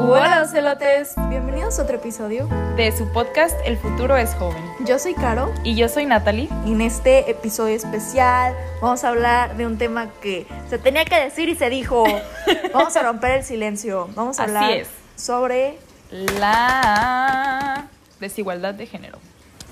Hola, celotes. Bienvenidos a otro episodio. De su podcast El futuro es joven. Yo soy Caro. Y yo soy Natalie. Y en este episodio especial vamos a hablar de un tema que se tenía que decir y se dijo. vamos a romper el silencio. Vamos a Así hablar es. sobre La desigualdad de género.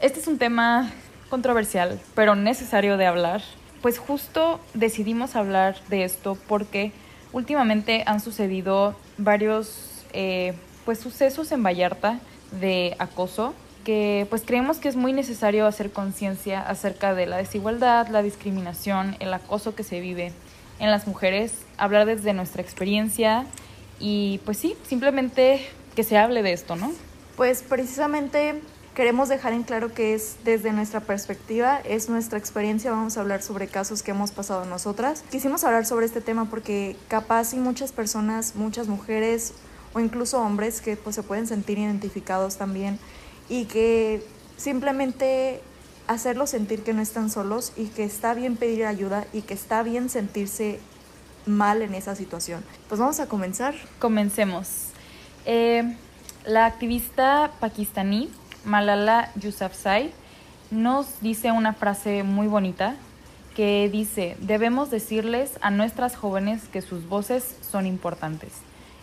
Este es un tema controversial, pero necesario de hablar. Pues justo decidimos hablar de esto porque últimamente han sucedido varios eh, pues sucesos en Vallarta de acoso que pues creemos que es muy necesario hacer conciencia acerca de la desigualdad, la discriminación, el acoso que se vive en las mujeres, hablar desde nuestra experiencia y pues sí, simplemente que se hable de esto, ¿no? Pues precisamente queremos dejar en claro que es desde nuestra perspectiva, es nuestra experiencia, vamos a hablar sobre casos que hemos pasado nosotras. Quisimos hablar sobre este tema porque capaz y muchas personas, muchas mujeres o incluso hombres que pues se pueden sentir identificados también y que simplemente hacerlos sentir que no están solos y que está bien pedir ayuda y que está bien sentirse mal en esa situación. Pues vamos a comenzar. Comencemos. Eh, la activista pakistaní Malala Yousafzai nos dice una frase muy bonita que dice, debemos decirles a nuestras jóvenes que sus voces son importantes.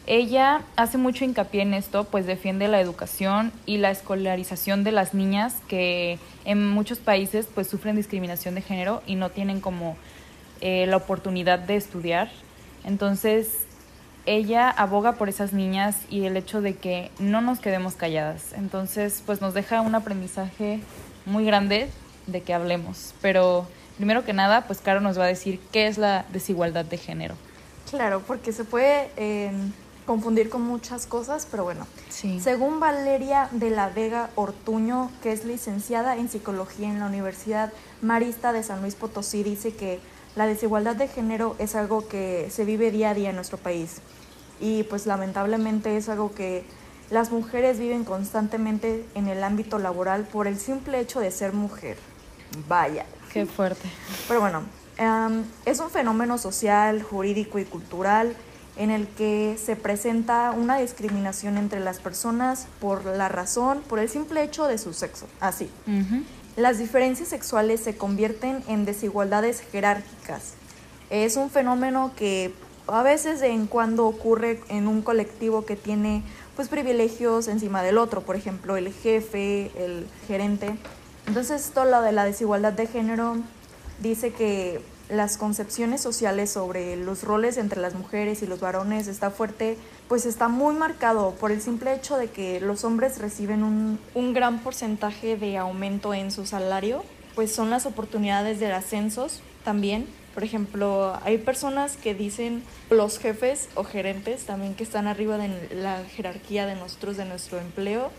Ella hace mucho hincapié en esto, pues defiende la educación y la escolarización de las niñas que en muchos países pues sufren discriminación de género y no tienen como eh, la oportunidad de estudiar. Entonces, ella aboga por esas niñas y el hecho de que no nos quedemos calladas. Entonces, pues nos deja un aprendizaje muy grande de que hablemos. Pero primero que nada, pues Caro nos va a decir qué es la desigualdad de género. Claro, porque se puede eh, confundir con muchas cosas, pero bueno. Sí. Según Valeria de la Vega Ortuño, que es licenciada en psicología en la Universidad Marista de San Luis Potosí, dice que la desigualdad de género es algo que se vive día a día en nuestro país y pues lamentablemente es algo que las mujeres viven constantemente en el ámbito laboral por el simple hecho de ser mujer. Vaya. Qué fuerte. Pero bueno, um, es un fenómeno social, jurídico y cultural en el que se presenta una discriminación entre las personas por la razón, por el simple hecho de su sexo. Así. Uh -huh. Las diferencias sexuales se convierten en desigualdades jerárquicas. Es un fenómeno que a veces en cuando ocurre en un colectivo que tiene pues privilegios encima del otro, por ejemplo, el jefe, el gerente. Entonces, todo lo de la desigualdad de género dice que las concepciones sociales sobre los roles entre las mujeres y los varones está fuerte, pues está muy marcado por el simple hecho de que los hombres reciben un, un gran porcentaje de aumento en su salario, pues son las oportunidades de ascensos también. Por ejemplo, hay personas que dicen los jefes o gerentes también que están arriba de la jerarquía de nosotros, de nuestro empleo,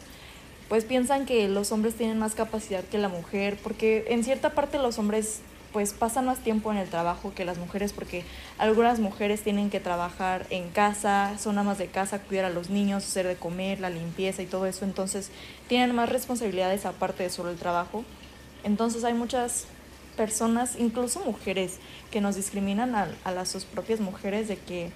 pues piensan que los hombres tienen más capacidad que la mujer, porque en cierta parte los hombres pues pasan más tiempo en el trabajo que las mujeres porque algunas mujeres tienen que trabajar en casa, son amas de casa, cuidar a los niños, hacer de comer, la limpieza y todo eso, entonces tienen más responsabilidades aparte de solo el trabajo. Entonces hay muchas personas, incluso mujeres, que nos discriminan a, a las sus propias mujeres de que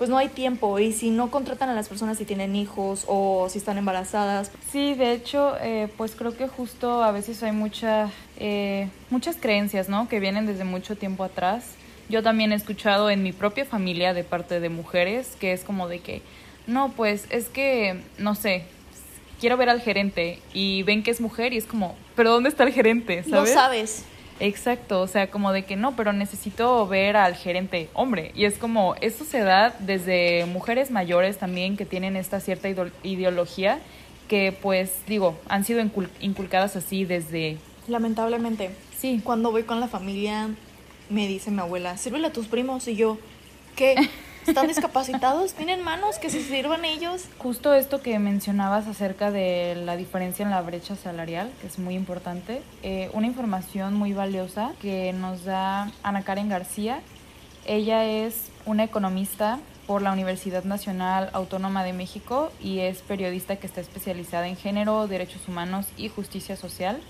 pues no hay tiempo y si no contratan a las personas si tienen hijos o si están embarazadas. Sí, de hecho, eh, pues creo que justo a veces hay mucha, eh, muchas creencias, ¿no? Que vienen desde mucho tiempo atrás. Yo también he escuchado en mi propia familia de parte de mujeres que es como de que, no, pues es que, no sé, quiero ver al gerente y ven que es mujer y es como, pero ¿dónde está el gerente? ¿Sabes? No sabes. Exacto, o sea, como de que no, pero necesito ver al gerente hombre. Y es como, eso se da desde mujeres mayores también que tienen esta cierta ideología que pues digo, han sido incul inculcadas así desde... Lamentablemente. Sí. Cuando voy con la familia me dice mi abuela, sírvele a tus primos y yo, ¿qué? ¿Están discapacitados? ¿Tienen manos que se sirvan ellos? Justo esto que mencionabas acerca de la diferencia en la brecha salarial, que es muy importante, eh, una información muy valiosa que nos da Ana Karen García. Ella es una economista por la Universidad Nacional Autónoma de México y es periodista que está especializada en género, derechos humanos y justicia social.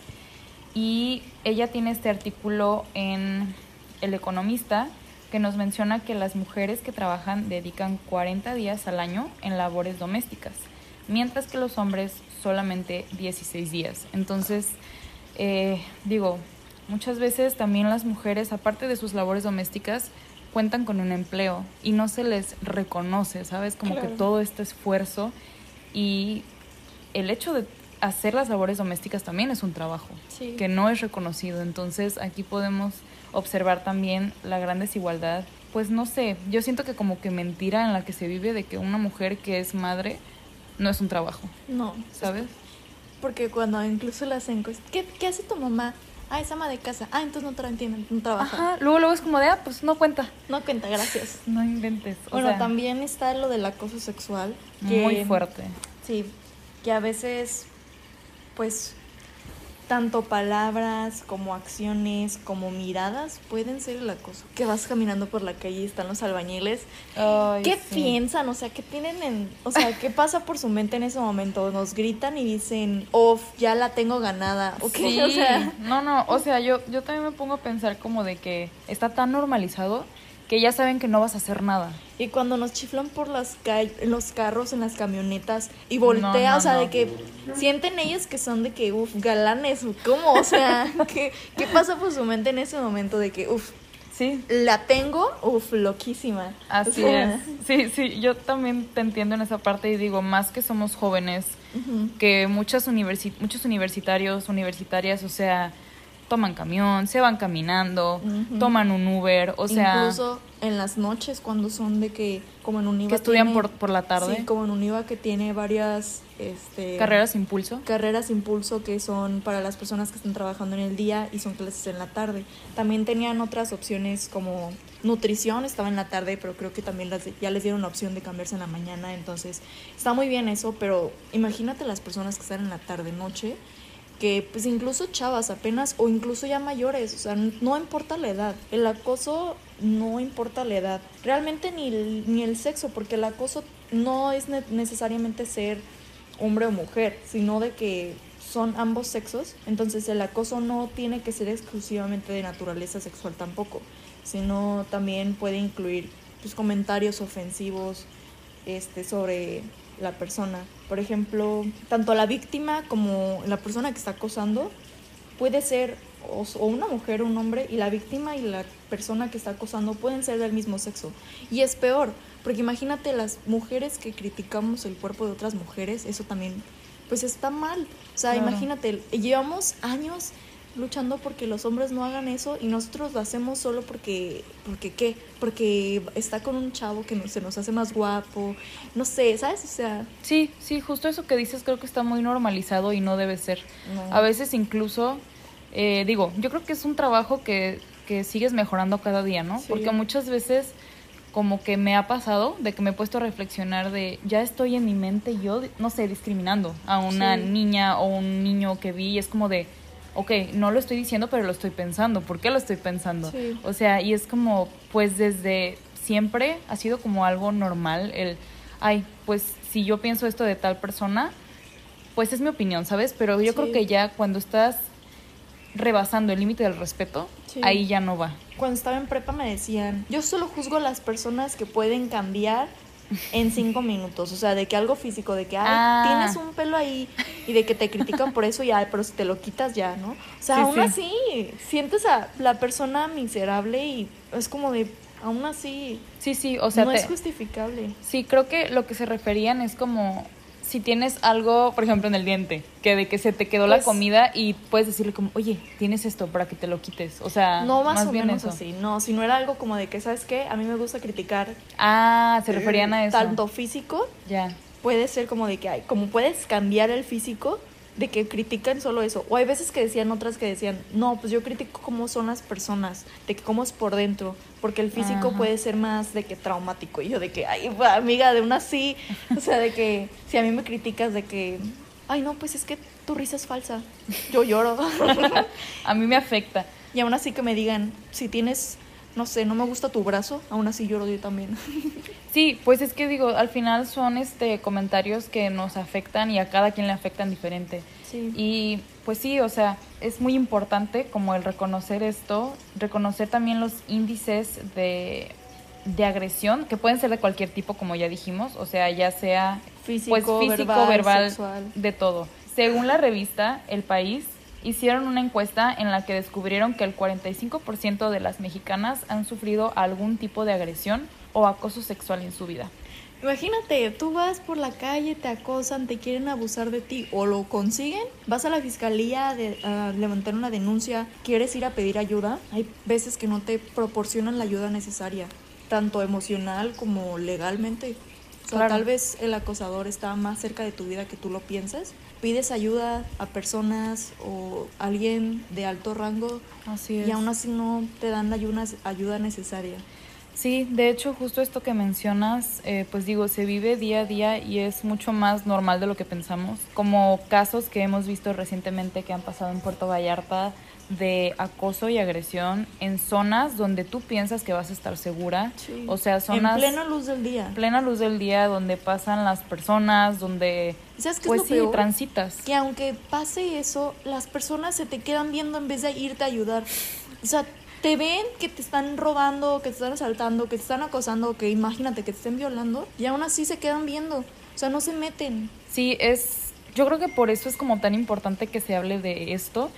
Y ella tiene este artículo en El Economista que nos menciona que las mujeres que trabajan dedican 40 días al año en labores domésticas, mientras que los hombres solamente 16 días. Entonces, eh, digo, muchas veces también las mujeres, aparte de sus labores domésticas, cuentan con un empleo y no se les reconoce, ¿sabes? Como que todo este esfuerzo y el hecho de hacer las labores domésticas también es un trabajo Sí. que no es reconocido. Entonces aquí podemos observar también la gran desigualdad. Pues no sé, yo siento que como que mentira en la que se vive de que una mujer que es madre no es un trabajo, No, ¿sabes? porque cuando incluso las encuestas, ¿qué, ¿qué hace tu mamá? Ah, es ama de casa. Ah, entonces no, tra entienden, no trabaja. Ajá, luego luego es como de, ah, pues no cuenta. No cuenta, gracias. No inventes. O Bueno, sea, también está lo del acoso sexual. Que, muy fuerte. Sí, que a veces, pues, tanto palabras como acciones como miradas pueden ser el acoso. Que vas caminando por la calle y están los albañiles. Ay, ¿Qué sí. piensan? O sea, ¿qué tienen en... O sea, ¿qué pasa por su mente en ese momento? Nos gritan y dicen, off, ya la tengo ganada. Sí, O sea, no, no, o sea, yo, yo también me pongo a pensar como de que está tan normalizado que ya saben que no vas a hacer nada. Y cuando nos chiflan por las calles, en los carros, en las camionetas, y voltea, no, o sea, no. de que sienten ellos que son de que, uff, galanes, ¿cómo? O sea, ¿qué, ¿qué pasa por su mente en ese momento de que, uff, Sí, la tengo, uff, loquísima? así O sea, es. Sí, sí, yo también te entiendo en esa parte y digo, más que somos jóvenes, que muchas universi- muchos universitarios, universitarias, o sea, toman camión, se van caminando, toman un Uber, o sea, Incluso en las noches cuando son de que, como en un IVA que estudian tiene- por, por la tarde, Sí, como en un IVA que tiene varias, este... carreras impulso. carreras impulso que son para las personas que están trabajando en el día y son clases en la tarde. También tenían otras opciones como nutrición, estaba en la tarde, pero creo que también las, ya les dieron la opción de cambiarse en la mañana, entonces está muy bien eso, pero imagínate las personas que están en la tarde noche que pues incluso chavas apenas o incluso ya mayores, o sea, no importa la edad, el acoso no importa la edad, realmente ni el, ni el sexo, porque el acoso no es ne- necesariamente ser hombre o mujer, sino de que son ambos sexos, entonces el acoso no tiene que ser exclusivamente de naturaleza sexual tampoco, sino también puede incluir pues, comentarios ofensivos este, sobre la persona. Por ejemplo, tanto la víctima como la persona que está acosando puede ser o, una mujer o un hombre y la víctima y la persona que está acosando pueden ser del mismo sexo. Y es peor, porque imagínate las mujeres que criticamos el cuerpo de otras mujeres, eso también pues está mal. O sea, Claro. imagínate, llevamos años luchando porque los hombres no hagan eso y nosotros lo hacemos solo porque porque qué porque está con un chavo que no- se nos hace más guapo no sé sabes o sea Sí, sí, justo eso que dices creo que está muy normalizado y no debe ser. no. A veces incluso, eh, digo, yo creo que es un trabajo que, que sigues mejorando cada día, ¿no? Sí. Porque muchas veces como que me ha pasado de que me he puesto a reflexionar de ya estoy en mi mente yo, no sé, discriminando a una Sí. niña o un niño que vi y es como de, ok, no lo estoy diciendo, pero lo estoy pensando. ¿Por qué lo estoy pensando? Sí. O sea, y es como, pues desde siempre ha sido como algo normal el, ay, pues si yo pienso esto de tal persona, pues es mi opinión, ¿sabes? Pero yo Sí. creo que ya cuando estás rebasando el límite del respeto, Sí. ahí ya no va. cuando estaba en prepa me decían yo solo juzgo a las personas que pueden cambiar en cinco minutos o sea de que algo físico de que ay, Ah. tienes un pelo ahí y de que te critican por eso ya pero si te lo quitas ya no o sea Sí, aún sí. así sientes a la persona miserable y es como de aún así Sí, sí, o sea, no te- es justificable sí, creo que lo que se referían es como si tienes algo, por ejemplo, en el diente, que de que se te quedó la Pues- comida y puedes decirle como, oye, tienes esto para que te lo quites. O sea, no más, o bien menos eso. así no si no era algo como de que sabes qué a mí me gusta criticar Ah, se referían a eso. tanto físico Ya. puede ser como de que hay, como puedes cambiar el físico, de que critican solo eso. O hay veces que decían otras que decían, no, pues yo critico cómo son las personas, de que cómo es por dentro, porque el físico Ajá. puede ser más de que traumático. Y yo de que, ay, amiga, de una así, o sea, de que si a mí me criticas de que, ay, no, pues es que tu risa es falsa, yo lloro. A mí me afecta. y aún así que me digan, si tienes no sé, no me gusta tu brazo, aún así lloro yo también. Sí, pues es que digo, al final son este comentarios que nos afectan y a cada quien le afectan diferente. Sí. Y pues sí, o sea, es muy importante como el reconocer esto, reconocer también los índices de, de agresión, que pueden ser de cualquier tipo, como ya dijimos, o sea, ya sea Físico, pues, físico, verbal, de todo. Según la revista El País, hicieron una encuesta en la que descubrieron que el 45% de las mexicanas han sufrido algún tipo de agresión o acoso sexual en su vida. Imagínate, tú vas por la calle, te acosan, te quieren abusar de ti o lo consiguen, vas a la fiscalía de- a levantar una denuncia, quieres ir a pedir ayuda, hay veces que no te proporcionan la ayuda necesaria, tanto emocional como legalmente. O sea, tal vez el acosador está más cerca de tu vida que tú lo pienses. Pides ayuda a personas o alguien de alto rango Así y aún así no te dan la ayuda necesaria. Sí, de hecho, justo esto que mencionas, eh, pues digo, se vive día a día y es mucho más normal de lo que pensamos. Como casos que hemos visto recientemente que han pasado en Puerto Vallarta de acoso y agresión en zonas donde tú piensas que vas a estar segura. Sí. O sea, zonas En plena luz del día. plena luz del día donde pasan las personas, donde ¿Sabes qué pues es lo sí, peor? transitas. que aunque pase eso, las personas se te quedan viendo en vez de irte a ayudar. O sea, te ven que te están robando, que te están asaltando, que te están acosando, que imagínate que te estén violando, y aún así se quedan viendo. O sea, no se meten. Sí, es. Yo creo que por eso es como tan importante que se hable de esto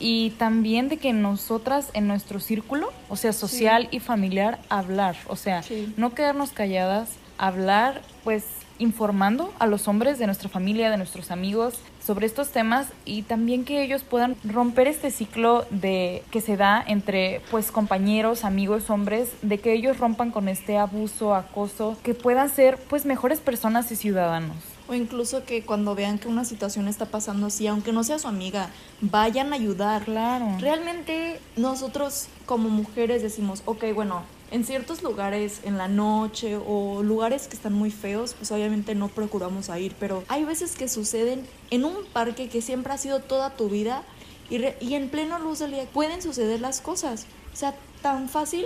y también de que nosotras en nuestro círculo, o sea, social y familiar, hablar, o sea, Sí. no quedarnos calladas, hablar, pues informando a los hombres de nuestra familia, de nuestros amigos sobre estos temas y también que ellos puedan romper este ciclo de que se da entre pues compañeros, amigos, hombres, de que ellos rompan con este abuso, acoso, que puedan ser pues mejores personas y ciudadanos. O incluso que cuando vean que una situación está pasando así, aunque no sea su amiga, vayan a ayudar. Claro. Realmente nosotros como mujeres decimos, ok, bueno, en ciertos lugares en la noche o lugares que están muy feos, pues obviamente no procuramos ir, pero hay veces que suceden en un parque que siempre ha sido toda tu vida y, re- y en pleno luz del día pueden suceder las cosas. O sea, tan fácil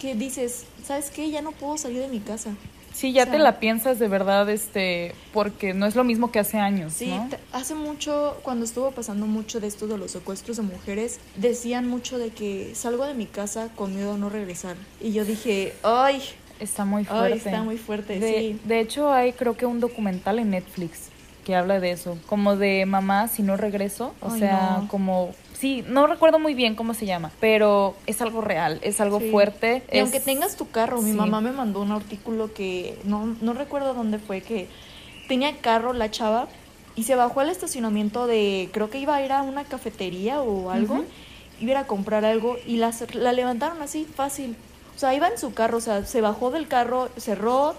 que dices, ¿sabes qué? Ya no puedo salir de mi casa. Sí, ya O sea- te la piensas de verdad, este, porque no es lo mismo que hace años, Sí, hace mucho, cuando estuvo pasando mucho de esto de los secuestros de mujeres, decían mucho de que salgo de mi casa con miedo a no regresar. Y yo dije, ay, Está muy fuerte. ay, está muy fuerte, de, sí. de hecho, hay creo que un documental en Netflix que habla de eso, como de mamá si no regreso, o Ay, sea, no. como sí, no recuerdo muy bien cómo se llama, pero es algo real, es algo Sí. fuerte. Y es- aunque tengas tu carro, mi sí. mamá me mandó un artículo que no, no recuerdo dónde fue, que tenía carro la chava y se bajó al estacionamiento de, creo que iba a ir a una cafetería o algo, iba a ir a comprar algo y la, la levantaron así, fácil. O sea, iba en su carro, o sea, se bajó del carro, cerró,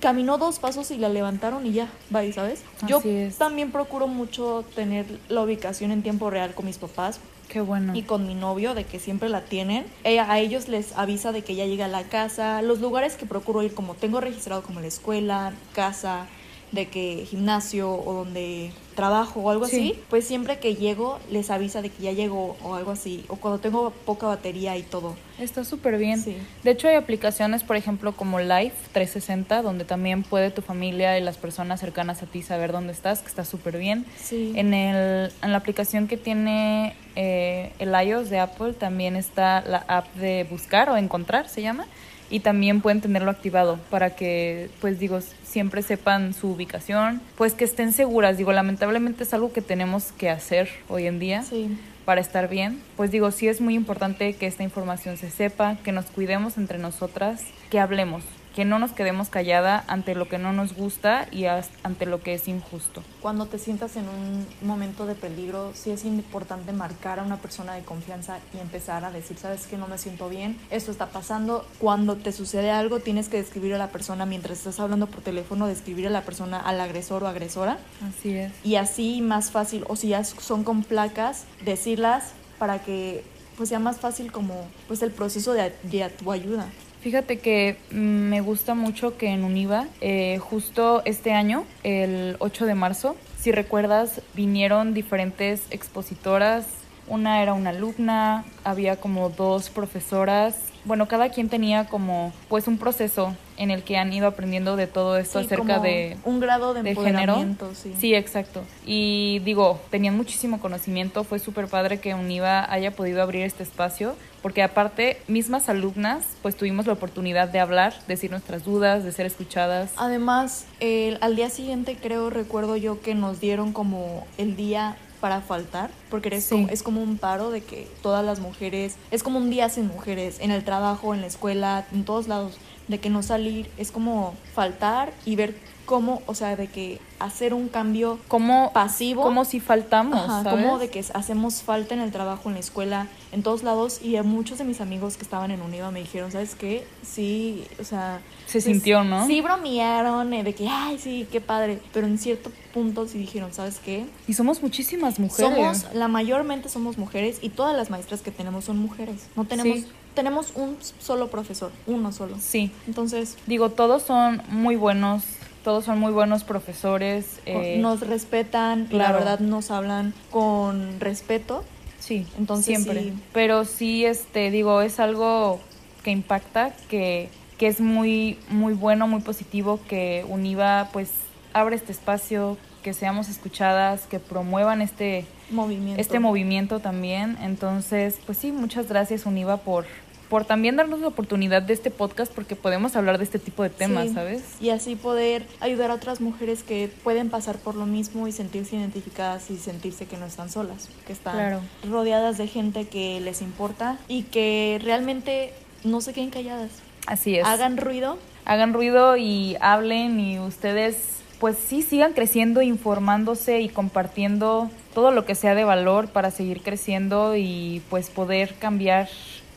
caminó dos pasos y la levantaron y ya, bye, ¿sabes? Yo es. también procuro mucho tener la ubicación en tiempo real con mis papás Qué bueno. y con mi novio de que siempre la tienen. Eh, a ellos les avisa de que ya llega a la casa, los lugares que procuro ir como tengo registrado como la escuela, casa, de que gimnasio o donde trabajo o algo Sí. así, pues siempre que llego les avisa de que ya llegó o algo así, o cuando tengo poca batería y todo. Está súper bien. Sí. De hecho, hay aplicaciones, por ejemplo, como Life 360, donde también puede tu familia y las personas cercanas a ti saber dónde estás, que está súper bien. Sí. En, el, en la aplicación que tiene eh, el iOS de Apple también está la app de buscar o encontrar, se llama. Y también pueden tenerlo activado para que, pues digo, siempre sepan su ubicación, pues que estén seguras. Digo, lamentablemente es algo que tenemos que hacer hoy en día Sí. para estar bien. Pues digo, sí es muy importante que esta información se sepa, que nos cuidemos entre nosotras, que hablemos, que no nos quedemos callada ante lo que no nos gusta y ante lo que es injusto. Cuando te sientas en un momento de peligro, sí es importante marcar a una persona de confianza y empezar a decir, sabes que no me siento bien, esto está pasando. Cuando te sucede algo, tienes que describir a la persona mientras estás hablando por teléfono, describir a la persona, al agresor o agresora. Así es. Y así más fácil, o si ya son con placas, decirlas para que pues sea más fácil como pues el proceso de, de tu ayuda. Fíjate que mm, me gusta mucho que en Univa, eh, justo este año, el 8 de marzo, si recuerdas, vinieron diferentes expositoras. Una era una alumna, había como dos profesoras bueno, cada quien tenía como pues un proceso en el que han ido aprendiendo de todo esto Sí, acerca como de un grado de, de género. empoderamiento, sí. Sí, exacto. Y digo, tenían muchísimo conocimiento, fue súper padre que UNIVA haya podido abrir este espacio, porque aparte, mismas alumnas, pues tuvimos la oportunidad de hablar, decir nuestras dudas, de ser escuchadas. Además, el- al día siguiente creo, recuerdo yo que nos dieron como el día para faltar, porque eres Sí. como- es como un paro de que todas las mujeres, es como un día sin mujeres, en el trabajo, en la escuela, en todos lados, de que no salir, es como faltar y ver cómo, o sea, de que hacer un cambio Como, pasivo. como si faltamos, Ajá, ¿sabes? como de que hacemos falta en el trabajo, en la escuela, en todos lados. Y a muchos de mis amigos que estaban en UNIVA me dijeron, ¿sabes qué? Sí, o sea... Se pues, sintió, ¿no? Sí bromearon eh, de que, ay, sí, qué padre. Pero en cierto punto sí dijeron, ¿sabes qué? Y somos muchísimas mujeres. Somos, la mayormente somos mujeres y todas las maestras que tenemos son mujeres. No tenemos... Sí. Tenemos un solo profesor, uno solo. Sí, Entonces, digo, todos son muy buenos, todos son muy buenos profesores. eh, nos respetan, la verdad nos hablan con respeto. Sí, Entonces, siempre. sí. Pero sí, este, digo, es algo que impacta, que, que es muy, muy bueno, muy positivo que Univa pues abre este espacio, que seamos escuchadas, que promuevan este, Movimiento. este movimiento también. Entonces, pues sí, muchas gracias Univa por, por también darnos la oportunidad de este podcast porque podemos hablar de este tipo de temas, Sí, ¿sabes? Y así poder ayudar a otras mujeres que pueden pasar por lo mismo y sentirse identificadas y sentirse que no están solas, que están Claro. rodeadas de gente que les importa y que realmente no se queden calladas. Así es. Hagan ruido. hagan ruido y hablen y ustedes pues sí sigan creciendo, informándose y compartiendo todo lo que sea de valor para seguir creciendo y pues poder cambiar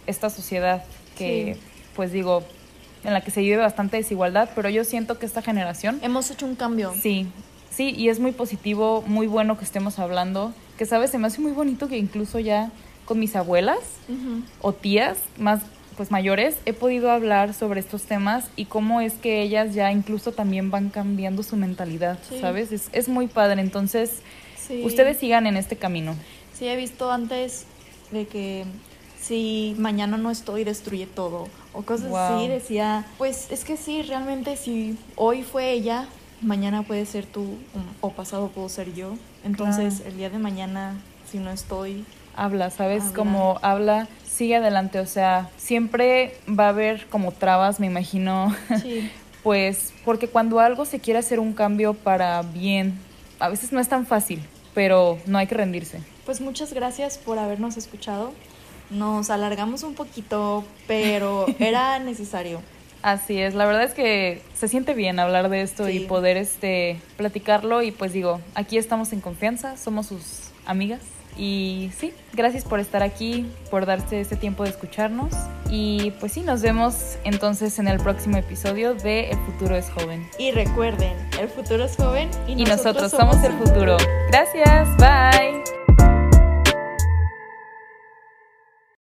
esta sociedad que Sí. pues digo en la que se vive bastante desigualdad, pero yo siento que esta generación Hemos hecho un cambio. sí, sí y es muy positivo, muy bueno que estemos hablando, que sabes, se me hace muy bonito que incluso ya con mis abuelas o tías más pues mayores he podido hablar sobre estos temas y cómo es que ellas ya incluso también van cambiando su mentalidad, Sí. ¿sabes? Es, es muy padre, entonces Sí. ustedes sigan en este camino. Sí, he visto antes de que si mañana no estoy, destruye todo. O cosas Wow. así. Decía, pues es que sí, realmente si hoy fue ella, mañana puede ser tú o pasado puedo ser yo. Entonces, Claro. el día de mañana, si no estoy, Habla, ¿sabes? Habla. Como habla, sigue adelante, o sea, siempre va a haber como trabas, me imagino, sí, pues porque cuando algo se quiere hacer un cambio para bien, a veces no es tan fácil, pero no hay que rendirse. pues muchas gracias por habernos escuchado. Nos alargamos un poquito, pero era necesario. Así es, la verdad es que se siente bien hablar de esto y poder este platicarlo y pues digo, aquí estamos en confianza, somos sus amigas y sí, gracias por estar aquí, por darse este tiempo de escucharnos y pues sí, nos vemos entonces en el próximo episodio de El futuro es joven. Y recuerden, el futuro es joven y, Y nosotros somos el futuro. Gracias, bye.